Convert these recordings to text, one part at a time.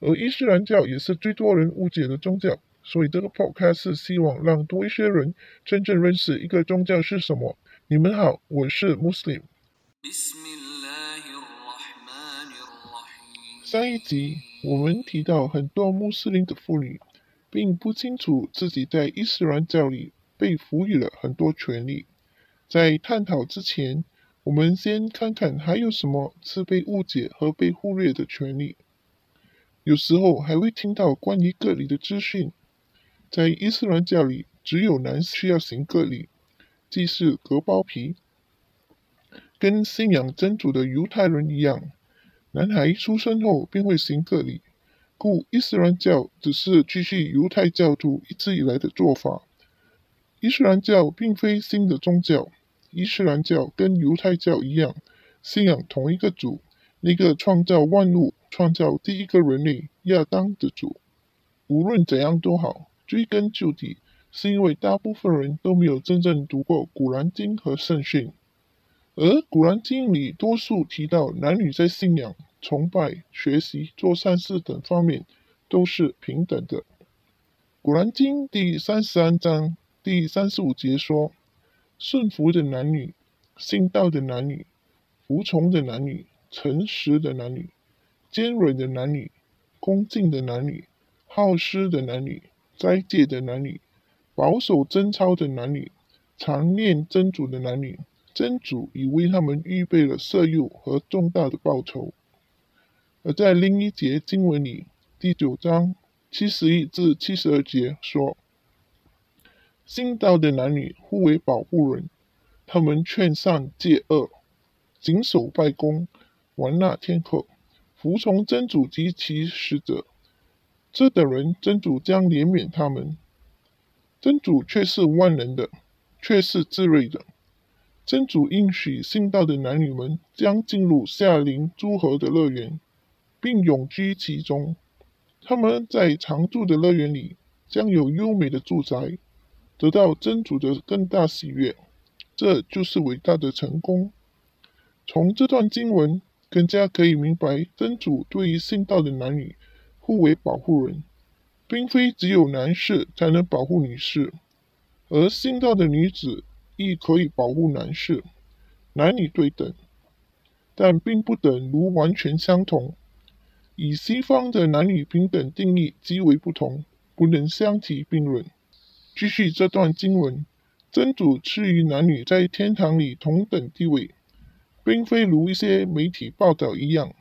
而伊斯兰教也是最多人误解的宗教，所以这个 podcast 是希望让多一些人真正认识一个宗教是什么。你们好，我是 Muslim。上一集我们提到，很多穆斯林的妇女并不清楚自己在伊斯兰教里被赋予了很多权利。在探讨之前，我们先看看还有什么是被误解和被忽略的权利。有时候还会听到关于隔离的资讯。在伊斯兰教里，只有男需要行隔离，即是割包皮。跟信仰真主的犹太人一样，男孩出生后便会行隔离。故伊斯兰教只是继续犹太教徒一直以来的做法。伊斯兰教并非新的宗教，伊斯兰教跟犹太教一样，信仰同一个主，那个创造万物。创造第一个人类亚当的主，无论怎样都好，追根究底，是因为大部分人都没有真正读过《古兰经》和圣训，而《古兰经》里多数提到男女在信仰、崇拜、学习、做善事等方面都是平等的。《古兰经》第三十三章第三十五节说：“顺服的男女，信道的男女，服从的男女，诚实的男女。”尖锐的男女，恭敬的男女，好施的男女，斋戒的男女，保守贞操的男女，常念真主的男女，真主已为他们预备了色诱和重大的报酬。而在另一节经文里，第九章七十一至七十二节说：信道的男女互为保护人，他们劝善戒恶，谨守拜功，玩纳天课。服从真主及其使者，这等人真主将怜悯他们。真主却是万能的，却是智睿的。真主应许信道的男女们将进入夏林诸河的乐园，并永居其中。他们在常住的乐园里将有优美的住宅，得到真主的更大喜悦。这就是伟大的成功。从这段经文。更加可以明白，真主对于信道的男女互为保护人，并非只有男士才能保护女士，而信道的女子亦可以保护男士，男女对等，但并不等如完全相同。以西方的男女平等定义极为不同，不能相提并论。继续这段经文，真主赐予男女在天堂里同等地位。并非如一些媒体报道一样，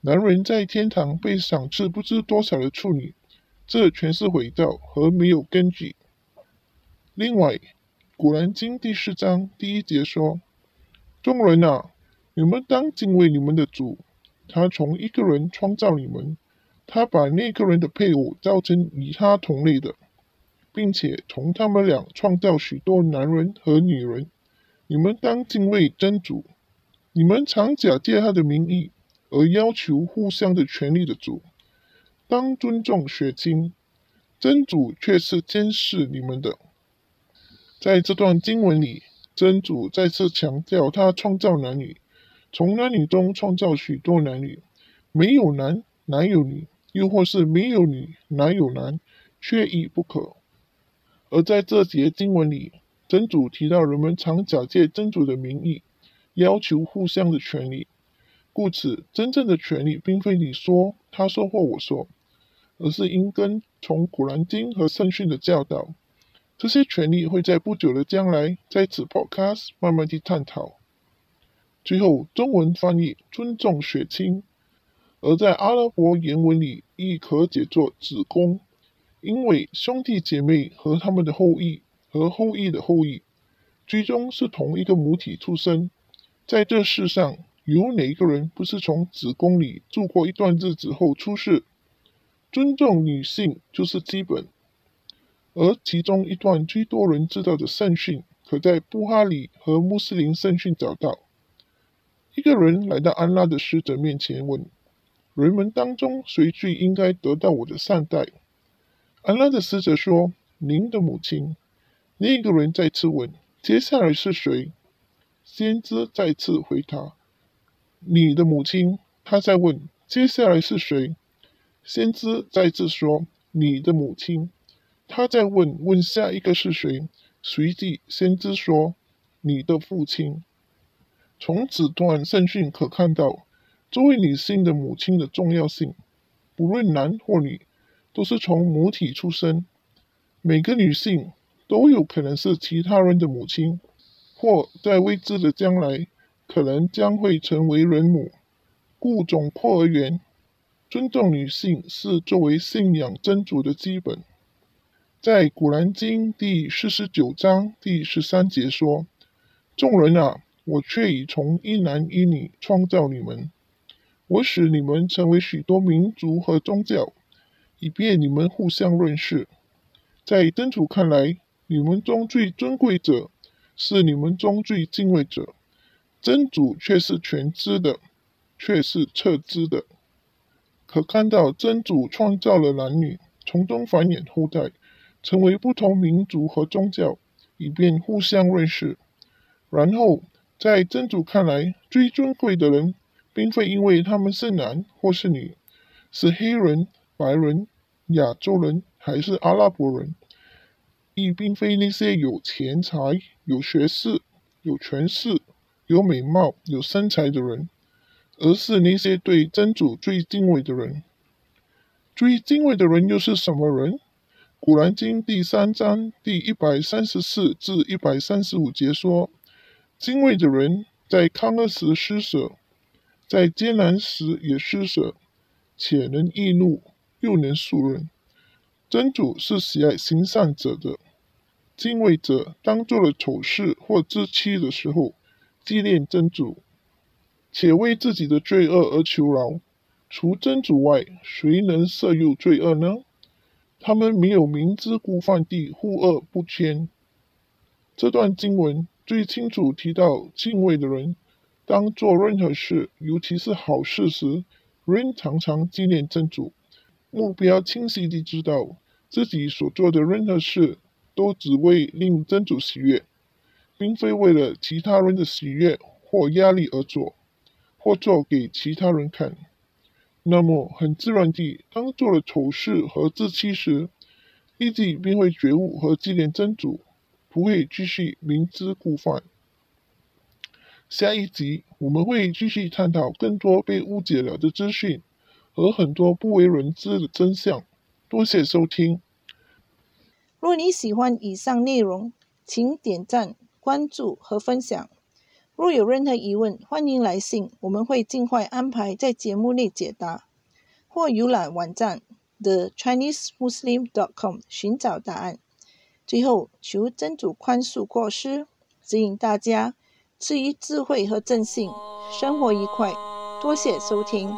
男人在天堂被赏赐不知多少的处女，这全是伪造和没有根据。另外，《古兰经》第四章第一节说：“众人啊，你们当敬畏你们的主，他从一个人创造你们，他把那个人的配偶造成与他同类的，并且从他们俩创造许多男人和女人。你们当敬畏真主。”你们常假借他的名义而要求互相的权利的主，当尊重血亲，真主却是监视你们的。在这段经文里，真主再次强调他创造男女，从男女中创造许多男女，没有男哪有女，又或是没有女哪有男，缺一不可。而在这节经文里，真主提到人们常假借真主的名义。要求互相的权利，故此，真正的权利并非你说、他说或我说，而是应跟从古兰经和圣训的教导。这些权利会在不久的将来在此 podcast 慢慢地探讨。最后，中文翻译尊重血亲，而在阿拉伯原文里亦可解作子宫，因为兄弟姐妹和他们的后裔和后裔的后裔，最终是同一个母体出生。在这世上，有哪一个人不是从子宫里住过一段日子后出世？尊重女性就是基本。而其中一段最多人知道的圣训，可在布哈里和穆斯林圣训找到。一个人来到安拉的使者面前问：“人们当中谁最应该得到我的善待？”安拉的使者说：“您的母亲。”另一个人再次问：“接下来是谁？”先知再次回答：“你的母亲。”他在问：“接下来是谁？”先知再次说：“你的母亲。”他在问：“问下一个是谁？”随即，先知说：“你的父亲。”从此段圣训可看到，作为女性的母亲的重要性。不论男或女，都是从母体出生。每个女性都有可能是其他人的母亲，或在未知的将来，可能将会成为人母。故总括而言，尊重女性是作为信仰真主的基本。在《古兰经》第四十九章第十三节说：“众人啊！”我却已从一男一女创造你们，我使你们成为许多民族和宗教，以便你们互相认识。在真主看来，你们中最尊贵者是你们中最敬畏者，真主却是全知的，却是测知的。可看到真主创造了男女，从中繁衍后代，成为不同民族和宗教，以便互相认识。然后。在真主看来，最尊贵的人，并非因为他们是男或是女，是黑人、白人、亚洲人还是阿拉伯人，亦并非那些有钱财、有学识、有权势、有美貌、有身材的人，而是那些对真主最敬畏的人。最敬畏的人又是什么人？古兰经第三章第一百三十四至一百三十五节说。敬畏的人，在康乐时施舍，在艰难时也施舍，且能易怒，又能恕人。真主是喜爱行善者的。敬畏者当做了丑事或自欺的时候，纪念真主，且为自己的罪恶而求饶。除真主外，谁能赦宥罪恶呢？他们没有明知故犯地护恶不迁。这段经文。最清楚提到敬畏的人，当做任何事，尤其是好事时，人常常纪念真主，目标清晰地知道自己所做的任何事都只为令真主喜悦，并非为了其他人的喜悦或压力而做，或做给其他人看。那么，很自然地，当做了丑事和自欺时，立即便会觉悟和纪念真主。不会继续明知故犯。下一集我们会继续探讨更多被误解了的资讯和很多不为人知的真相。多谢收听。若你喜欢以上内容，请点赞、关注和分享。若有任何疑问，欢迎来信，我们会尽快安排在节目内解答，或浏览网站 the Chinese Muslim dot com 寻找答案。最后，求真主宽恕过失，指引大家赐予智慧和正信，生活愉快。多谢收听。